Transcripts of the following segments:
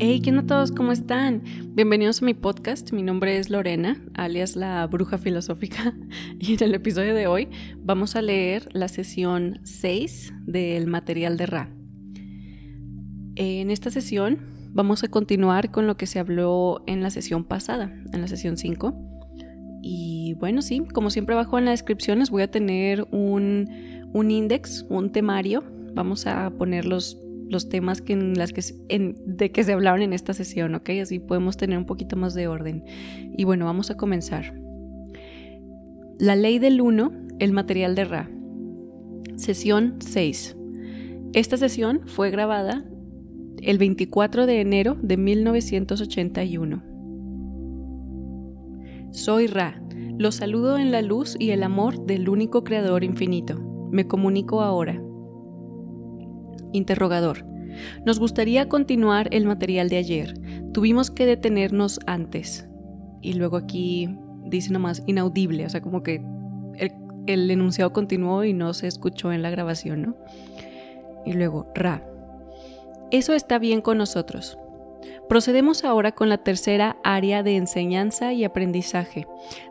Hey, ¿qué onda todos? ¿Cómo están? Bienvenidos a mi podcast. Mi nombre es Lorena, alias la bruja filosófica. Y en el episodio de hoy vamos a leer la sesión 6 del material de Ra. En esta sesión vamos a continuar con lo que se habló en la sesión pasada, en la sesión 5. Y bueno, sí, como siempre abajo en la descripción les voy a tener un, un index, un temario. Vamos a poner los los temas que en las que, de que se hablaron en esta sesión, ¿ok? Así podemos tener un poquito más de orden. Y bueno, vamos a comenzar. La ley del 1, el material de Ra. Sesión 6. Esta sesión fue grabada el 24 de enero de 1981. Soy Ra. Los saludo en la luz y el amor del único creador infinito. Me comunico ahora. Interrogador. Nos gustaría continuar el material de ayer. Tuvimos que detenernos antes. Y luego aquí dice nomás inaudible, o sea, como que el, enunciado continuó y no se escuchó en la grabación, ¿no? Y luego, Ra. Eso está bien con nosotros. Procedemos ahora con la tercera área de enseñanza y aprendizaje,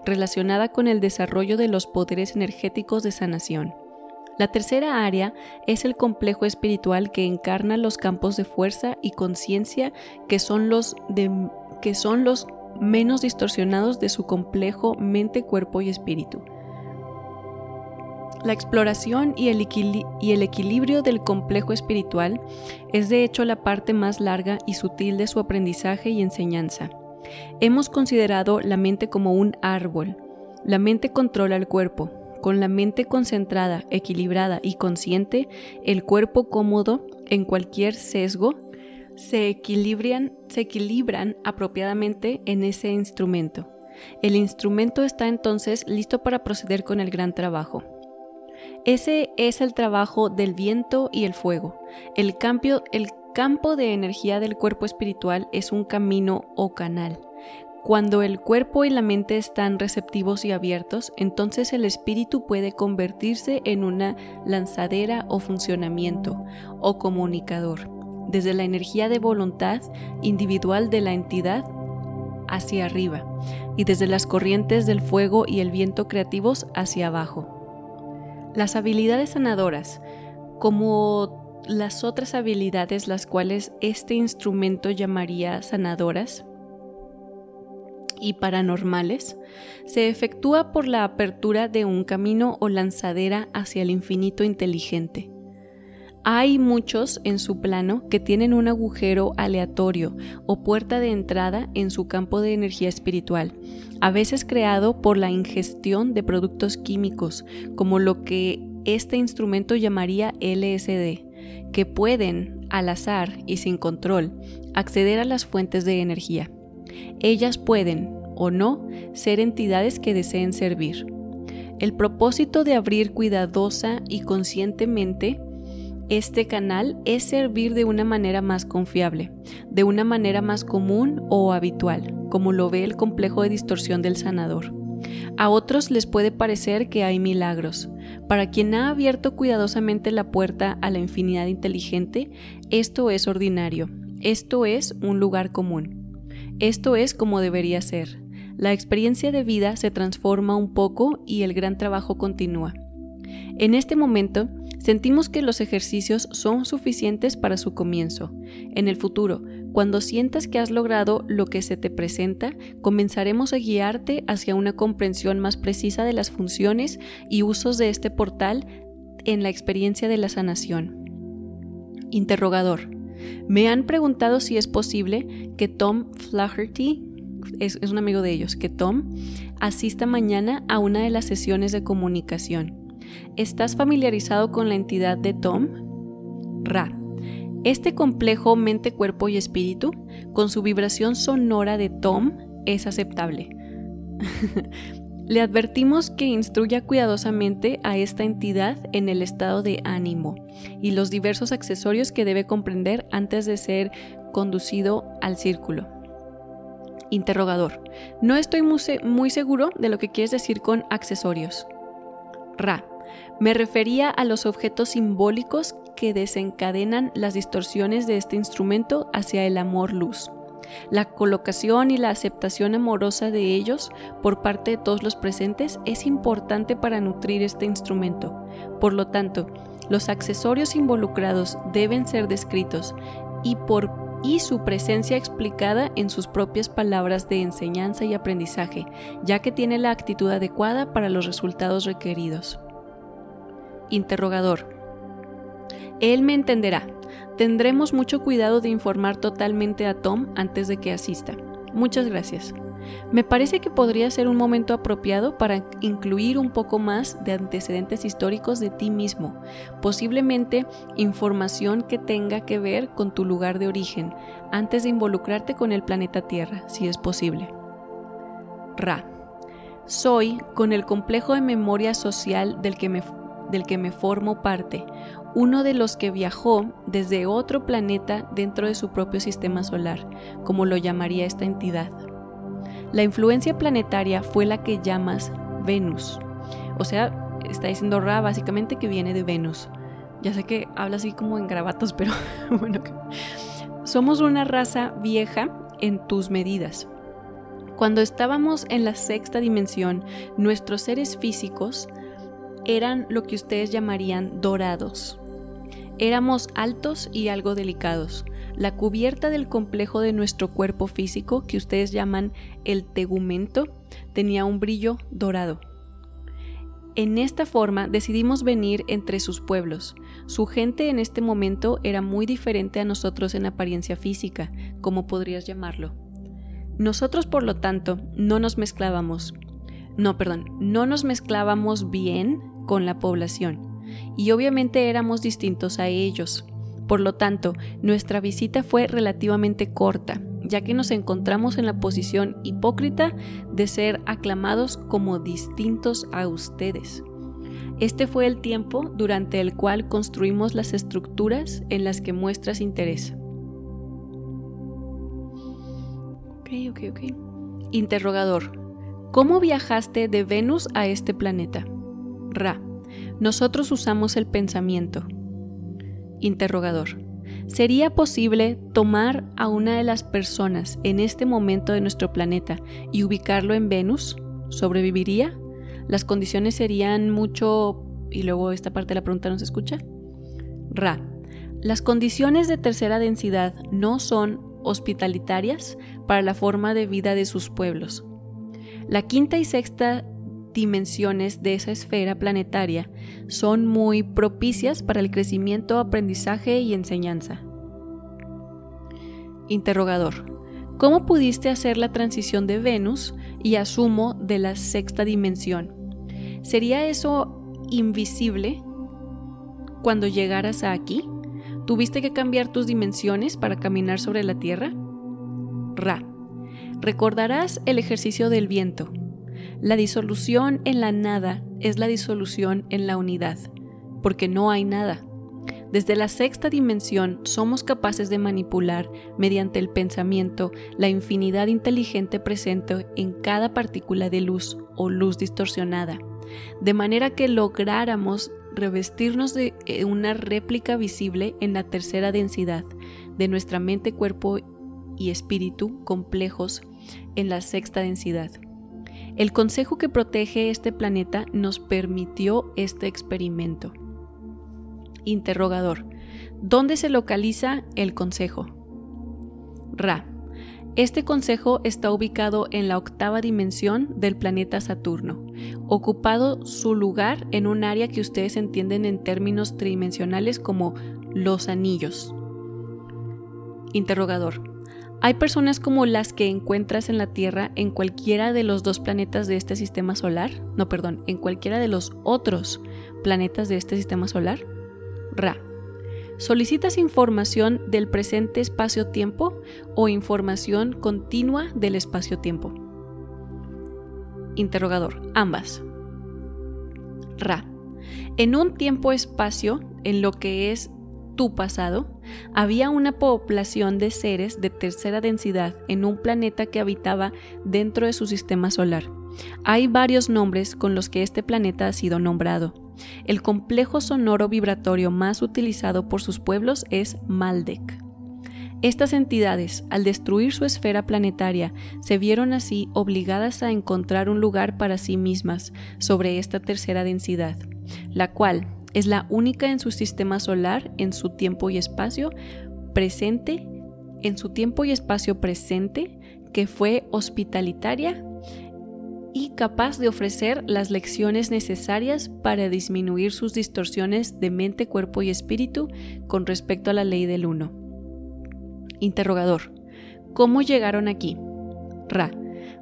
relacionada con el desarrollo de los poderes energéticos de sanación. La tercera área es el complejo espiritual que encarna los campos de fuerza y conciencia que, son los que son los menos distorsionados de su complejo mente, cuerpo y espíritu. La exploración y el, y el, equilibrio del complejo espiritual es de hecho la parte más larga y sutil de su aprendizaje y enseñanza. Hemos considerado la mente como un árbol. La mente controla el cuerpo, con la mente concentrada, equilibrada y consciente, el cuerpo cómodo en cualquier sesgo, se equilibran, se equilibran apropiadamente en ese instrumento. El instrumento está entonces listo para proceder con el gran trabajo. Ese es el trabajo del viento y el fuego. El, el campo de energía del cuerpo espiritual es un camino o canal. Cuando el cuerpo y la mente están receptivos y abiertos, entonces el espíritu puede convertirse en una lanzadera o funcionamiento o comunicador, desde la energía de voluntad individual de la entidad hacia arriba y desde las corrientes del fuego y el viento creativos hacia abajo. Las habilidades sanadoras, como las otras habilidades las cuales este instrumento llamaría sanadoras, y paranormales se efectúa por la apertura de un camino o lanzadera hacia el infinito inteligente. Hay muchos en su plano que tienen un agujero aleatorio o puerta de entrada en su campo de energía espiritual, a veces creado por la ingestión de productos químicos, como lo que este instrumento llamaría LSD, que pueden, al azar y sin control, acceder a las fuentes de energía. Ellas pueden, o no, ser entidades que deseen servir. El propósito de abrir cuidadosa y conscientemente este canal es servir de una manera más confiable, de una manera más común o habitual, como lo ve el complejo de distorsión del sanador. A otros les puede parecer que hay milagros. Para quien ha abierto cuidadosamente la puerta a la infinidad inteligente, esto es ordinario, esto es un lugar común. Esto es como debería ser. La experiencia de vida se transforma un poco y el gran trabajo continúa. En este momento, sentimos que los ejercicios son suficientes para su comienzo. En el futuro, cuando sientas que has logrado lo que se te presenta, comenzaremos a guiarte hacia una comprensión más precisa de las funciones y usos de este portal en la experiencia de la sanación. Interrogador. Me han preguntado si es posible que Tom Flaherty, es, un amigo de ellos, que Tom asista mañana a una de las sesiones de comunicación. ¿Estás familiarizado con la entidad de Tom? Ra. Este complejo mente, cuerpo y espíritu, con su vibración sonora de Tom, es aceptable. Le advertimos que instruya cuidadosamente a esta entidad en el estado de ánimo y los diversos accesorios que debe comprender antes de ser conducido al círculo. Interrogador. No estoy muy seguro de lo que quieres decir con accesorios. Ra. Me refería a los objetos simbólicos que desencadenan las distorsiones de este instrumento hacia el amor-luz. La colocación y la aceptación amorosa de ellos por parte de todos los presentes es importante para nutrir este instrumento. Por lo tanto, los accesorios involucrados deben ser descritos y, por, y su presencia explicada en sus propias palabras de enseñanza y aprendizaje, ya que tiene la actitud adecuada para los resultados requeridos. Interrogador. Él me entenderá. Tendremos mucho cuidado de informar totalmente a Tom antes de que asista. Muchas gracias. Me parece que podría ser un momento apropiado para incluir un poco más de antecedentes históricos de ti mismo, posiblemente información que tenga que ver con tu lugar de origen, antes de involucrarte con el planeta Tierra, si es posible. Ra. Soy, con el complejo de memoria social del que me, del que me formo parte, uno de los que viajó desde otro planeta dentro de su propio sistema solar, como lo llamaría esta entidad. La influencia planetaria fue la que llamas Venus. O sea, está diciendo Ra básicamente que viene de Venus. Ya sé que habla así como en gravatos, pero bueno. Somos una raza vieja en tus medidas. Cuando estábamos en la sexta dimensión, nuestros seres físicos eran lo que ustedes llamarían dorados. Éramos altos y algo delicados. La cubierta del complejo de nuestro cuerpo físico, que ustedes llaman el tegumento, tenía un brillo dorado. En esta forma decidimos venir entre sus pueblos. Su gente en este momento era muy diferente a nosotros en apariencia física, como podrías llamarlo. Nosotros, por lo tanto, no nos mezclábamos. No, perdón, no nos mezclábamos bien con la población. Y obviamente éramos distintos a ellos. Por lo tanto, nuestra visita fue relativamente corta, ya que nos encontramos en la posición hipócrita de ser aclamados como distintos a ustedes. Este fue el tiempo durante el cual construimos las estructuras en las que muestras interés. Ok, ok, ok. Interrogador. ¿Cómo viajaste de Venus a este planeta? Ra. Nosotros usamos el pensamiento. Interrogador. ¿Sería posible tomar a una de las personas en este momento de nuestro planeta y ubicarlo en Venus? ¿Sobreviviría? ¿Las condiciones serían mucho... y luego esta parte de la pregunta no se escucha? Ra. Las condiciones de tercera densidad no son hospitalitarias para la forma de vida de sus pueblos. La quinta y sexta dimensiones de esa esfera planetaria son muy propicias para el crecimiento, aprendizaje y enseñanza. Interrogador. ¿Cómo pudiste hacer la transición de Venus y asumo de la sexta dimensión? ¿Sería eso invisible cuando llegaras a aquí? ¿Tuviste que cambiar tus dimensiones para caminar sobre la Tierra? Ra. Recordarás el ejercicio del viento, la disolución en la nada es la disolución en la unidad, porque no hay nada. Desde la sexta dimensión somos capaces de manipular mediante el pensamiento la infinidad inteligente presente en cada partícula de luz o luz distorsionada, de manera que lográramos revestirnos de eh, una réplica visible en la tercera densidad de nuestra mente, cuerpo y espíritu complejos en la sexta densidad. El consejo que protege este planeta nos permitió este experimento. Interrogador. ¿Dónde se localiza el consejo? Ra. Este consejo está ubicado en la octava dimensión del planeta Saturno, ocupado su lugar en un área que ustedes entienden en términos tridimensionales como los anillos. Interrogador. Hay personas como las que encuentras en la Tierra en cualquiera de los dos planetas de este sistema solar. No, perdón, en cualquiera de los otros planetas de este sistema solar. Ra. ¿Solicitas información del presente espacio-tiempo o información continua del espacio-tiempo? Interrogador. Ambas. Ra. En un tiempo-espacio, en lo que es tu pasado, había una población de seres de tercera densidad en un planeta que habitaba dentro de su sistema solar. Hay varios nombres con los que este planeta ha sido nombrado. El complejo sonoro vibratorio más utilizado por sus pueblos es Maldek. Estas entidades, al destruir su esfera planetaria, se vieron así obligadas a encontrar un lugar para sí mismas sobre esta tercera densidad, la cual es la única en su sistema solar en su tiempo y espacio presente, en su tiempo y espacio presente, que fue hospitalitaria y capaz de ofrecer las lecciones necesarias para disminuir sus distorsiones de mente, cuerpo y espíritu con respecto a la ley del uno. Interrogador. ¿Cómo llegaron aquí? Ra.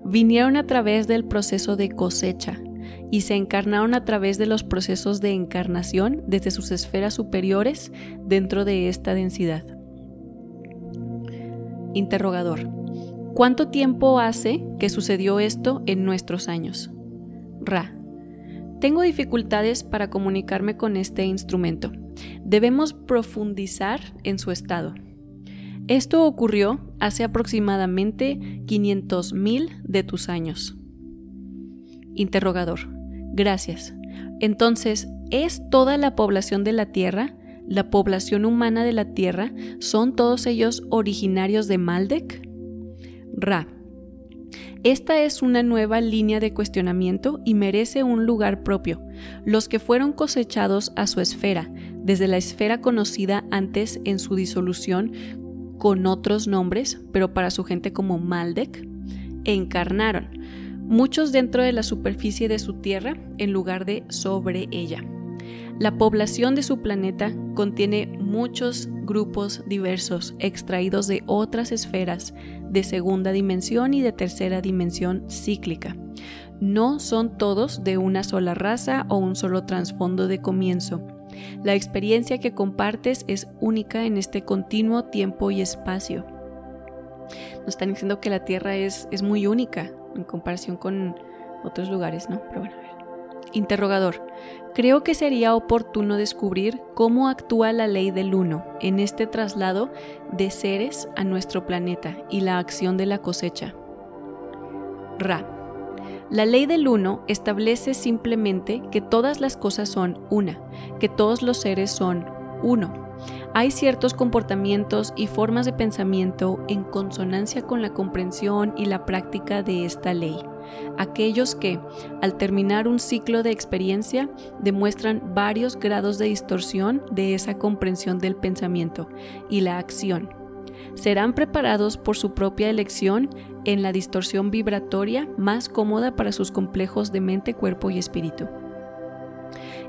Vinieron a través del proceso de cosecha y se encarnaron a través de los procesos de encarnación desde sus esferas superiores dentro de esta densidad. Interrogador. ¿Cuánto tiempo hace que sucedió esto en nuestros años? Ra. Tengo dificultades para comunicarme con este instrumento. Debemos profundizar en su estado. Esto ocurrió hace aproximadamente 500.000 de tus años. Interrogador. Gracias. Entonces, ¿es toda la población de la Tierra, la población humana de la Tierra, son todos ellos originarios de Maldek? Ra. Esta es una nueva línea de cuestionamiento y merece un lugar propio. Los que fueron cosechados a su esfera, desde la esfera conocida antes en su disolución con otros nombres, pero para su gente como Maldek, encarnaron, muchos dentro de la superficie de su tierra en lugar de sobre ella. La población de su planeta contiene muchos grupos diversos extraídos de otras esferas de segunda dimensión y de tercera dimensión cíclica. No son todos de una sola raza o un solo trasfondo de comienzo, la experiencia que compartes es única en este continuo tiempo y espacio. Nos están diciendo que la Tierra es, es muy única en comparación con otros lugares, ¿no? Pero bueno, a ver. Interrogador. Creo que sería oportuno descubrir cómo actúa la ley del uno en este traslado de seres a nuestro planeta y la acción de la cosecha. Ra. La ley del uno establece simplemente que todas las cosas son una, que todos los seres son uno. Hay ciertos comportamientos y formas de pensamiento en consonancia con la comprensión y la práctica de esta ley. Aquellos que, al terminar un ciclo de experiencia, demuestran varios grados de distorsión de esa comprensión del pensamiento y la acción serán preparados por su propia elección en la distorsión vibratoria más cómoda para sus complejos de mente, cuerpo y espíritu.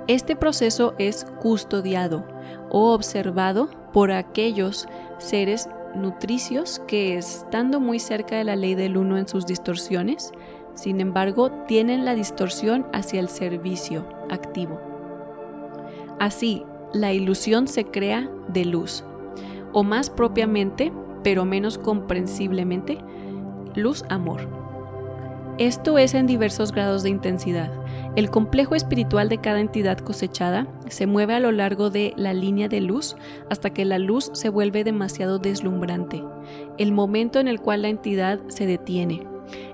Este proceso es custodiado o observado por aquellos seres nutricios que, estando muy cerca de la ley del uno en sus distorsiones, sin embargo, tienen la distorsión hacia el servicio activo. Así, la ilusión se crea de luz, o más propiamente, pero menos comprensiblemente, luz-amor. Esto es en diversos grados de intensidad. El complejo espiritual de cada entidad cosechada se mueve a lo largo de la línea de luz hasta que la luz se vuelve demasiado deslumbrante, el momento en el cual la entidad se detiene,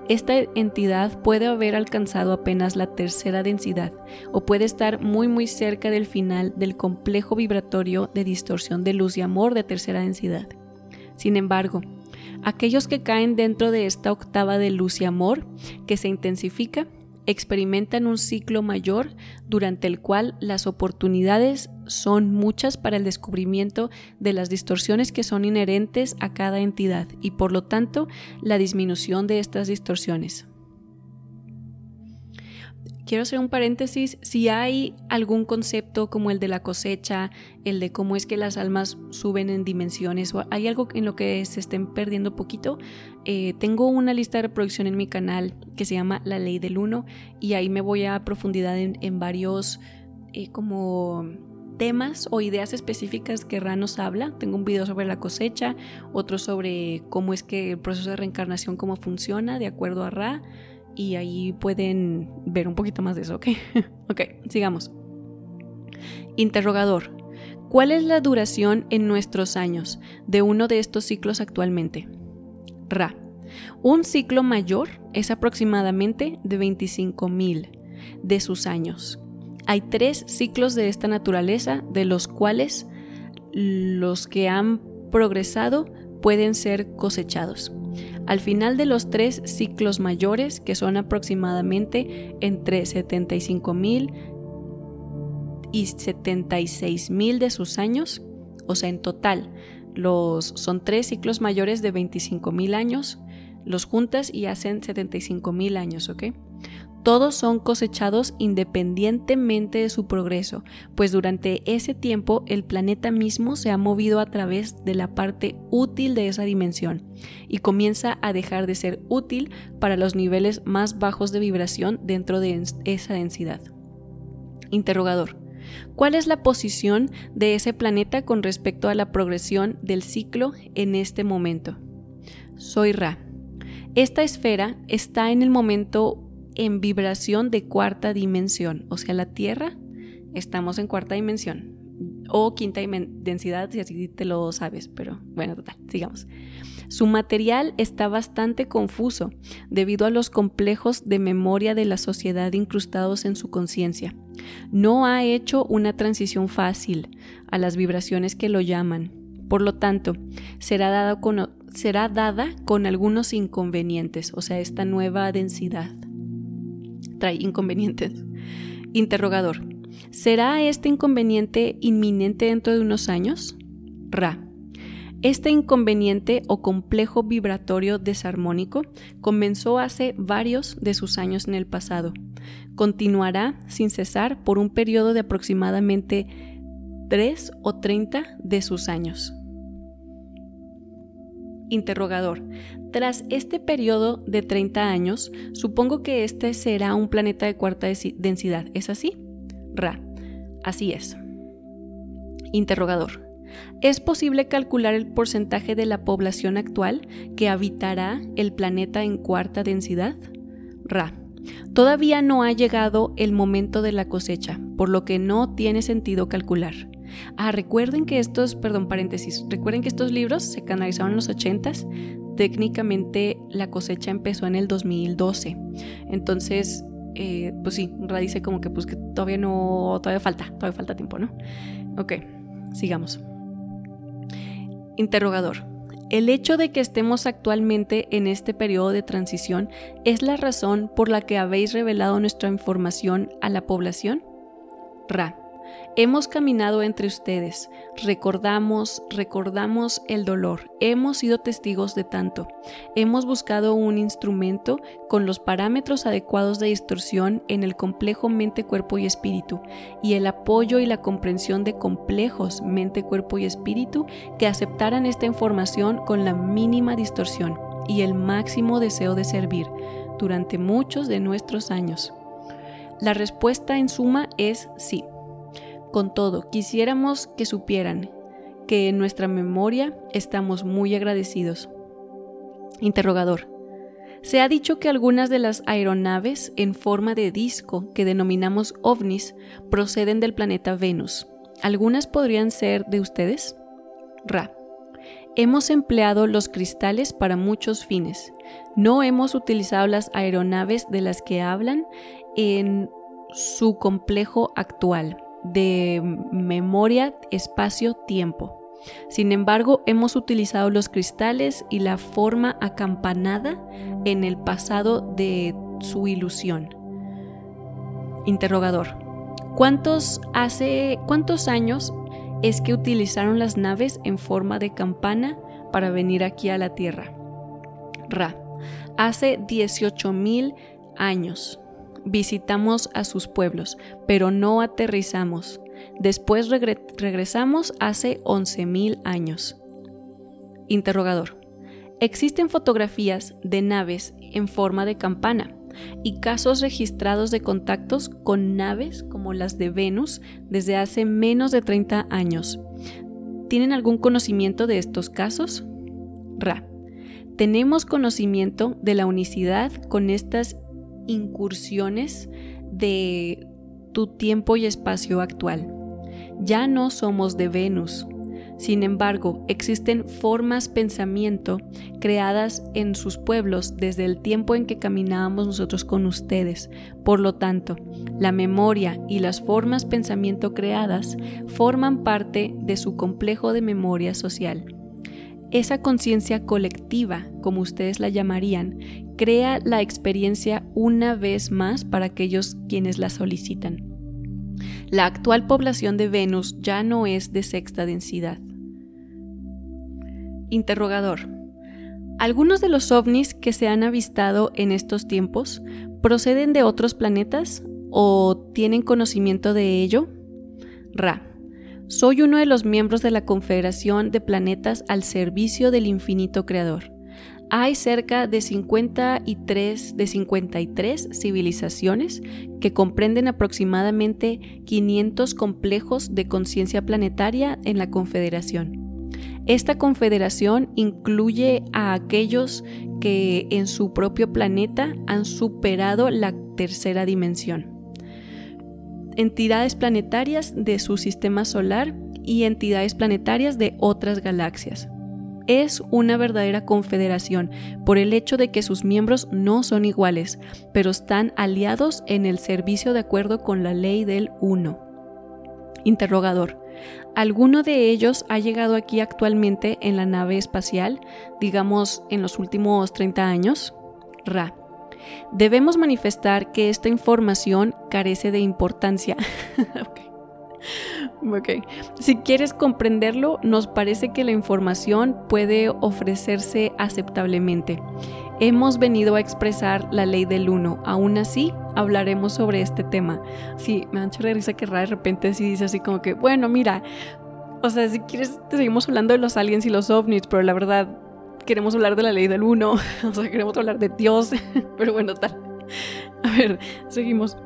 esta entidad puede haber alcanzado apenas la tercera densidad o puede estar muy muy cerca del final del complejo vibratorio de distorsión de luz y amor de tercera densidad. Sin embargo, aquellos que caen dentro de esta octava de luz y amor que se intensifica experimentan un ciclo mayor durante el cual las oportunidades son muchas para el descubrimiento de las distorsiones que son inherentes a cada entidad y por lo tanto la disminución de estas distorsiones. Quiero hacer un paréntesis, si hay algún concepto como el de la cosecha, el de cómo es que las almas suben en dimensiones o hay algo en lo que se estén perdiendo poquito, eh, tengo una lista de reproducción en mi canal que se llama La Ley del Uno y ahí me voy a profundidad en, varios eh, como temas o ideas específicas que Ra nos habla. Tengo un video sobre la cosecha, otro sobre cómo es que el proceso de reencarnación, cómo funciona de acuerdo a Ra y ahí pueden ver un poquito más de eso, ¿ok? ok, sigamos. Interrogador. ¿Cuál es la duración en nuestros años de uno de estos ciclos actualmente? Ra. Un ciclo mayor es aproximadamente de 25.000 de sus años. Hay tres ciclos de esta naturaleza, de los cuales los que han progresado pueden ser cosechados. Al final de los tres ciclos mayores, que son aproximadamente entre 75.000 y 76.000 de sus años, o sea, en total, los, son tres ciclos mayores de 25.000 años, los juntas y hacen 75.000 años, ¿ok? Todos son cosechados independientemente de su progreso, pues durante ese tiempo el planeta mismo se ha movido a través de la parte útil de esa dimensión y comienza a dejar de ser útil para los niveles más bajos de vibración dentro de esa densidad. Interrogador. ¿Cuál es la posición de ese planeta con respecto a la progresión del ciclo en este momento? Soy Ra. Esta esfera está en el momento en vibración de cuarta dimensión, o sea, la Tierra, estamos en cuarta dimensión o quinta densidad, si así te lo sabes, pero bueno, total, sigamos. Su material está bastante confuso debido a los complejos de memoria de la sociedad incrustados en su conciencia. No ha hecho una transición fácil a las vibraciones que lo llaman. Por lo tanto, será, dado con, será dada con algunos inconvenientes, o sea, esta nueva densidad trae inconvenientes. Interrogador. ¿Será este inconveniente inminente dentro de unos años? Ra. Este inconveniente o complejo vibratorio desarmónico comenzó hace varios de sus años en el pasado. Continuará sin cesar por un periodo de aproximadamente 3 o 30 de sus años. Interrogador. Tras este periodo de 30 años, supongo que este será un planeta de cuarta densidad. ¿Es así? Ra. Así es. Interrogador. ¿Es posible calcular el porcentaje de la población actual que habitará el planeta en cuarta densidad? Ra. Todavía no ha llegado el momento de la cosecha, por lo que no tiene sentido calcular. Ah, recuerden que estos, perdón, paréntesis, recuerden que estos libros se canalizaron en los 80s. Técnicamente la cosecha empezó en el 2012. Entonces, eh, pues sí, Ra dice como que pues que todavía no, todavía falta, todavía falta tiempo, ¿no? Ok, sigamos. Interrogador. El hecho de que estemos actualmente en este periodo de transición es la razón por la que habéis revelado nuestra información a la población? Ra. Hemos caminado entre ustedes, recordamos, recordamos el dolor, hemos sido testigos de tanto, hemos buscado un instrumento con los parámetros adecuados de distorsión en el complejo mente, cuerpo y espíritu, y el apoyo y la comprensión de complejos mente, cuerpo y espíritu que aceptaran esta información con la mínima distorsión y el máximo deseo de servir durante muchos de nuestros años. La respuesta en suma es sí. Con todo, quisiéramos que supieran que en nuestra memoria estamos muy agradecidos. Interrogador. Se ha dicho que algunas de las aeronaves en forma de disco que denominamos ovnis proceden del planeta Venus. ¿Algunas podrían ser de ustedes? Ra. Hemos empleado los cristales para muchos fines. No hemos utilizado las aeronaves de las que hablan en su complejo actual de memoria, espacio, tiempo. Sin embargo, hemos utilizado los cristales y la forma acampanada en el pasado de su ilusión. Interrogador. ¿Cuántos hace cuántos años es que utilizaron las naves en forma de campana para venir aquí a la Tierra? Ra. Hace 18.000 años visitamos a sus pueblos, pero no aterrizamos. Después regresamos hace 11.000 años. Interrogador. Existen fotografías de naves en forma de campana y casos registrados de contactos con naves como las de Venus desde hace menos de 30 años. ¿Tienen algún conocimiento de estos casos? Ra. Tenemos conocimiento de la unicidad con estas incursiones de tu tiempo y espacio actual. Ya no somos de Venus, Sin embargo, existen formas pensamiento creadas en sus pueblos desde el tiempo en que caminábamos nosotros con ustedes. Por lo tanto, la memoria y las formas pensamiento creadas forman parte de su complejo de memoria social. Esa conciencia colectiva, como ustedes la llamarían, crea la experiencia una vez más para aquellos quienes la solicitan. La actual población de Venus ya no es de sexta densidad. Interrogador. ¿Algunos de los ovnis que se han avistado en estos tiempos proceden de otros planetas o tienen conocimiento de ello? Ra. Soy uno de los miembros de la Confederación de Planetas al Servicio del Infinito Creador hay cerca de 53 de 53 civilizaciones que comprenden aproximadamente 500 complejos de conciencia planetaria en la Confederación. Esta confederación incluye a aquellos que en su propio planeta han superado la tercera dimensión. Entidades planetarias de su sistema solar y entidades planetarias de otras galaxias es una verdadera confederación por el hecho de que sus miembros no son iguales, pero están aliados en el servicio de acuerdo con la ley del uno. Interrogador. ¿Alguno de ellos ha llegado aquí actualmente en la nave espacial, digamos en los últimos 30 años? Ra. Debemos manifestar que esta información carece de importancia. Ok. Si quieres comprenderlo, nos parece que la información puede ofrecerse aceptablemente. Hemos venido a expresar la ley del uno. Aún así, hablaremos sobre este tema. Sí, me da mucha risa que de repente sí dice así como que, bueno, mira, o sea, si quieres, seguimos hablando de los aliens y los ovnis, pero la verdad, queremos hablar de la ley del uno. O sea, queremos hablar de Dios. Pero bueno, tal. A ver, seguimos.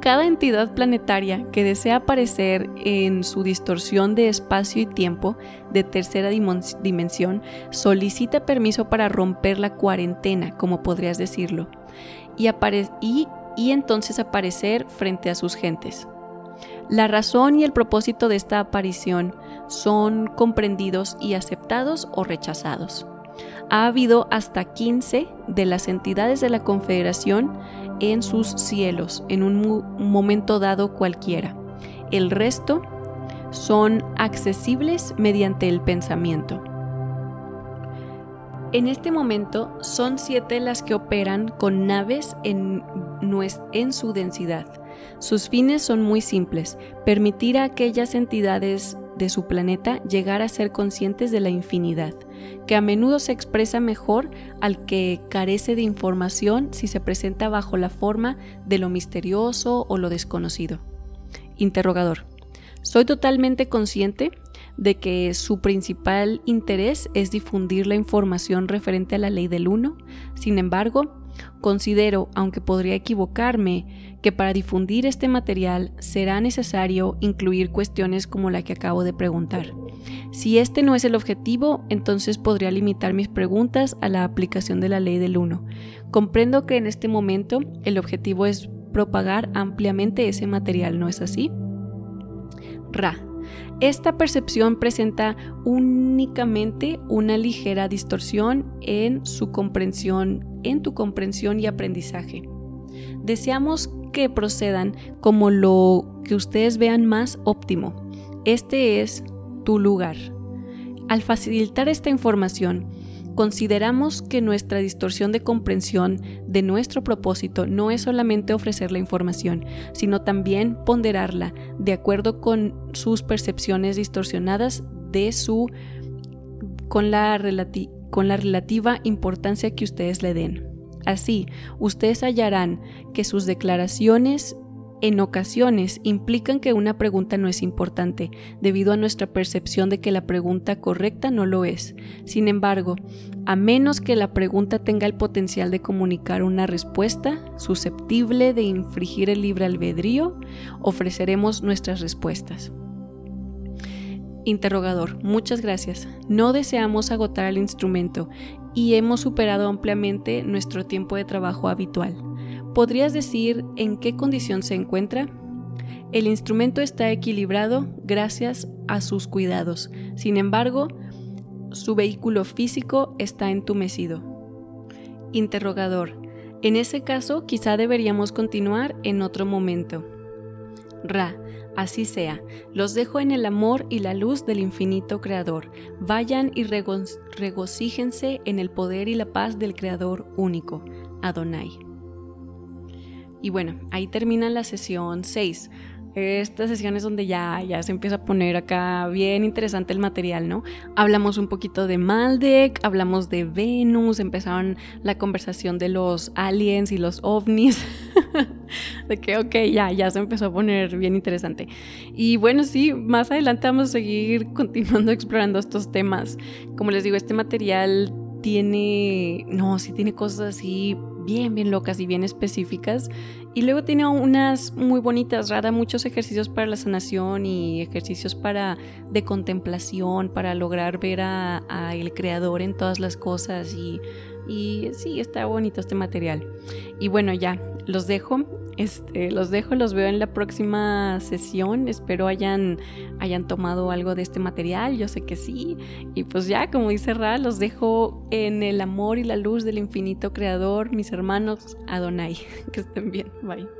Cada entidad planetaria que desea aparecer en su distorsión de espacio y tiempo de tercera dimensión solicita permiso para romper la cuarentena, como podrías decirlo, y, y, entonces aparecer frente a sus gentes. La razón y el propósito de esta aparición son comprendidos y aceptados o rechazados. Ha habido hasta 15 de las entidades de la Confederación en sus cielos en un momento dado cualquiera. El resto son accesibles mediante el pensamiento. En este momento son siete las que operan con naves en, en, su densidad. Sus fines son muy simples, permitir a aquellas entidades de su planeta llegar a ser conscientes de la infinidad, que a menudo se expresa mejor al que carece de información si se presenta bajo la forma de lo misterioso o lo desconocido. Interrogador. Soy totalmente consciente de que su principal interés es difundir la información referente a la ley del uno. Sin embargo, Considero, aunque podría equivocarme, que para difundir este material será necesario incluir cuestiones como la que acabo de preguntar. Si este no es el objetivo, entonces podría limitar mis preguntas a la aplicación de la ley del 1. Comprendo que en este momento el objetivo es propagar ampliamente ese material, ¿no es así? Ra. Esta percepción presenta únicamente una ligera distorsión en su comprensión, en tu comprensión y aprendizaje. Deseamos que procedan como lo que ustedes vean más óptimo. Este es tu lugar. Al facilitar esta información, consideramos que nuestra distorsión de comprensión de nuestro propósito no es solamente ofrecer la información, sino también ponderarla de acuerdo con sus percepciones distorsionadas de su con la, con la relativa importancia que ustedes le den. Así, ustedes hallarán que sus declaraciones en ocasiones implican que una pregunta no es importante, debido a nuestra percepción de que la pregunta correcta no lo es. Sin embargo, a menos que la pregunta tenga el potencial de comunicar una respuesta susceptible de infringir el libre albedrío, ofreceremos nuestras respuestas. Interrogador, muchas gracias. No deseamos agotar el instrumento y hemos superado ampliamente nuestro tiempo de trabajo habitual. ¿Podrías decir en qué condición se encuentra? El instrumento está equilibrado gracias a sus cuidados. Sin embargo, su vehículo físico está entumecido. Interrogador. En ese caso, quizá deberíamos continuar en otro momento. Ra. Así sea, los dejo en el amor y la luz del infinito Creador. Vayan y regocíjense en el poder y la paz del Creador único, Adonai. Y bueno, ahí termina la sesión 6 esta sesión es donde ya, ya se empieza a poner acá bien interesante el material, ¿no? Hablamos un poquito de Maldek, hablamos de Venus, empezaron la conversación de los aliens y los ovnis, de que, ok, ya, ya se empezó a poner bien interesante. Y bueno, sí, más adelante vamos a seguir continuando explorando estos temas. Como les digo, este material tiene, no, sí tiene cosas así bien, bien locas y bien específicas. Y luego tiene unas muy bonitas, rara, muchos ejercicios para la sanación y ejercicios para de contemplación, para lograr ver a, a el creador en todas las cosas y y sí, está bonito este material. Y bueno, ya, los dejo. Este, los dejo, los veo en la próxima sesión. Espero hayan, hayan tomado algo de este material. Yo sé que sí. Y pues ya, como dice Ra, los dejo en el amor y la luz del infinito creador, mis hermanos Adonai. Que estén bien. Bye.